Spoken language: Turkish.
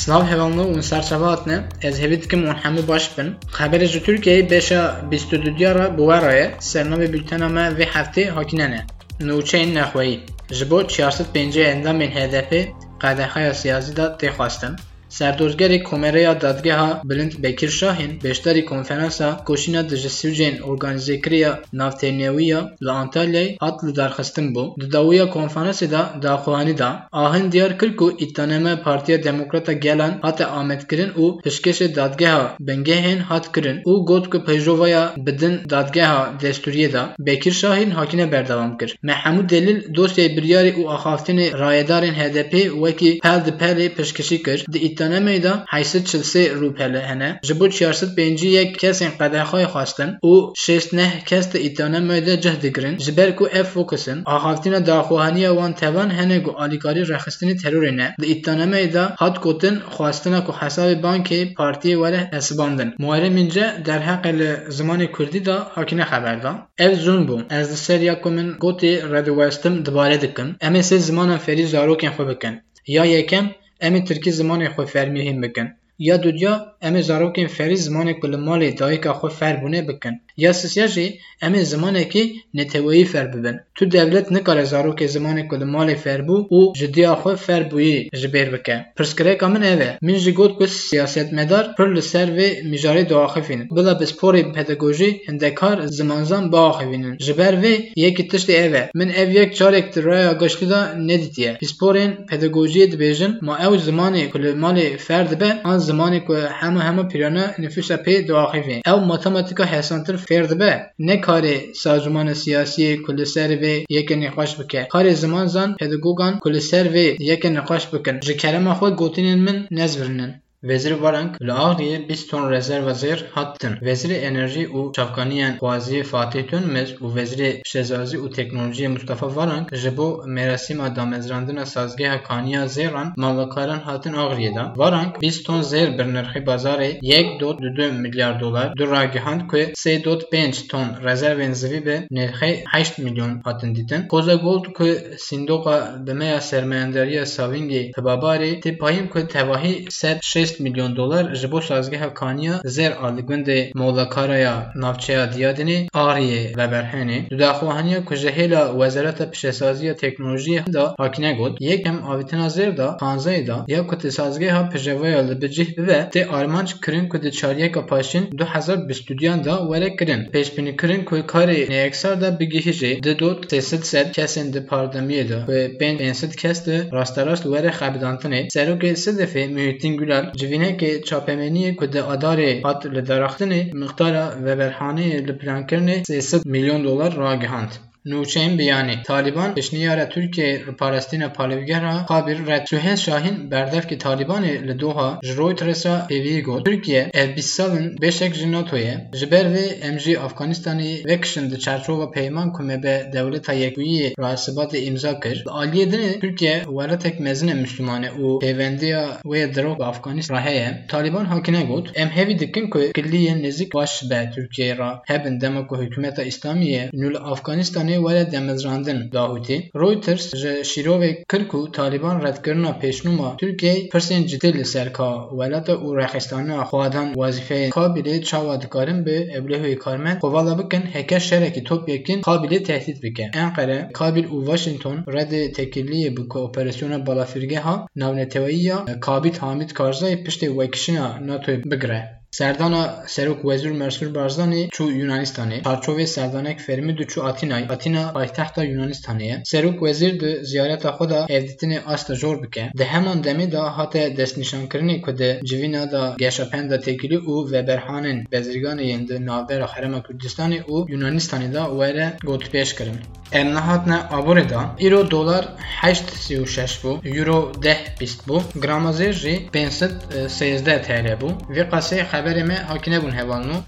سلاو هيرانلو سرچواتنا از هوید کم اون همه باش بن خبر از ترکیه بشا 22 دیارا بوارایه سرنامه بültena ما وی هفته حاکیننه نوچین نخویی جبو 450 اندام من هدفی قدرخای سیازی دا تخواستن xwestin. Serdozgerê Komereya Dadgeha Bilind Bekir Şahin beşdarî konferansa koşîna di ji Swicên Organîzekiriya Navtênewiya li Antalyayê hat li darxistin bû. Di dawiya konferansê da daxuyanî da ahên diyar kir ku îtaneme Partiya Demokrata Gelan hate amedkirin û got ku pejrovaya bidin dadgeha destûriyê da Bekir Şahin hakine berdewam kir. Me hemû delîl dosyayê biryarê û axaftinê rayedarên HDP wekî pel di pelê piştkeşî kir. Di دانه میدان 843 روپله هنه جبو 45 یک کس این خواستن او 69 کس تا دانه میدان جه دگرن جبر کو اف فوکسن آخافتین داخوهانی وان توان هنه گو آلیکاری رخستین تروری نه دا دانه میدان حد کتن خواستن کو حساب بانکی پارتی وله نسباندن مهارم اینجا در حق زمان کردی دا حاکنه خبر دا اف زون از دسر یک کمن گوتی رد وستم دباره دکن امیسی زمان فری دارو کن کن. یا یکم امی ترکی زمانی خوی فرمی هم بکن یا دودیا ام جاروکین فری زمانه کل مالی دایکا خو فربونه بکن یا سسیا جی ام زمانه کی نتوی فر ببن تو دولت نکاره جاروک زمانه کل مالی فربو أو جدیا خو فربوی جبر بکن پرسکره کامن اوه من جی گوت بس سیاست مدار پر لسر و مجاری دو آخفین بلا بس پوری پدگوژی هندکار زمانزان با آخفینن جبر و یکی تشت اوه من أو یک چارک ترایا گشتی دا ندیتیه پس پورین پدگوژی دبیجن ما أو زمانه کل مالی فرد به آن زمانه که اما همه پیرانه نفوس پی دواخیفه او ماتماتیکا حسانتر فرد به نه کار سازمان سیاسی کلسر و یک نقاش بکه کار زمان زان پدگوگان کلسر و یک نقاش بکن جکرم خود گوتینن من نزورنن Vezîr Varank li Agiriyê bîst ton rezerva zêr hattin. Vezîrê Enerjî û Çavkaniyên Xwaziyê Fatih Tönmez û Vezîrê Piştezazî û Teknolojiyê Mustafa Varank ji bo merasîma damezrandina sazgeha kaniya zêran malbakaran hatin Agiriyê da. Varank bîst ton zêr bir nirxê bazarê yek dot du du milyar dolar du ragihand ku sê dot pênc ton rezervên zivî bi nirxê heşt milyon hatin dîtin. Koza Gold ku sindoqa bimeya sermayendariya Savingê Tibabarê tê payîn ku tevahî sed şêst 6 milyon dolar ji bo sazgeha kaniya zer a li gundê Molakaraya navçeya Diyadinê Ariyê Veberhenê di daxwahaniya ku ji hêla Wezareta Piştsaziya Teknolojiyê da hakine got. Yekem avîtina zêr da panzayê da ya ku sazgeha pijevaya li bicih bibe tê armanc kirin ku di çaryeka paşin 2022 da were kirin. Pêşbînî kirin ku karê neyeksar da bigihîjê di dot 300 kesên di pardemiyê da. Ku pênc pênsed kes di rasterast were xebidantinê. Serokê Sedefê Muhittin Gülal Civînekê çapemeniyê ku di adarê hat li deraxtinê miqdara veberhaneyê li plankirinê sê sed milyon dolar ragihand. Nûçeyên biyanî Taliban pêşniyara Tirkiyeyê li parastina palivgera Xabir red Suhêl Şahîn berdevkî Talibanê li Doha ji Reuters'a pêviyê got Tirkiye ev bîst salên beşek ji NATOyê ji ber vê em jî Efganistanê vekişin di çerçova peyman ku me bi dewleta Yekbûyiyê rasibatê imza kir. Li aliyê dinê Tirkiye welatek mezin e Müslûmanê û pêvendiya wê dirok bi Efganistan heye. Taliban hakine got em hevî dikin ku killiyên nêzik baş be Tirkiyeyê وله دمزراندن داوته رویترز جه شیروه کرکو تالیبان ردگرنا پیشنوما ترکیه پرسن جدی لسر که وله دا او رخستان خوادن وظیفه کابیلی چاوا به ابله کارمن قوالا بکن هکه شرکی توپ یکین کابیلی تهدید بکن انقره کابیل او واشنطن رد تکیلی بکو اپراسیون بالافرگه ها نونتوئی کابیت حامید کارزای پشت وکشنا ناتوی بگره Serdana Serok Wezîr Mesrûr Barzanî çû Yunanistanê. Çarçovê serdanek fermî du çû Atînayê. Atîna paytexta Yunanistanê ye. Serok Wezîr di ziyareta xwe da hevdîtinê asta jor bike. Di heman demê da hate destnîşankirinê ku di civîna da geşapenda têkilî û veberhanên bezirganê yên di navbera Herêma Kurdistanê û Yunanistanê da were gotpêş kirin. Em nehatine aborê da îro dolar 8.36 bû, euro 10.20 bû, gramazêr jî 513 TL bû. Vê qasê xeberê در این ها کی نبوده وانو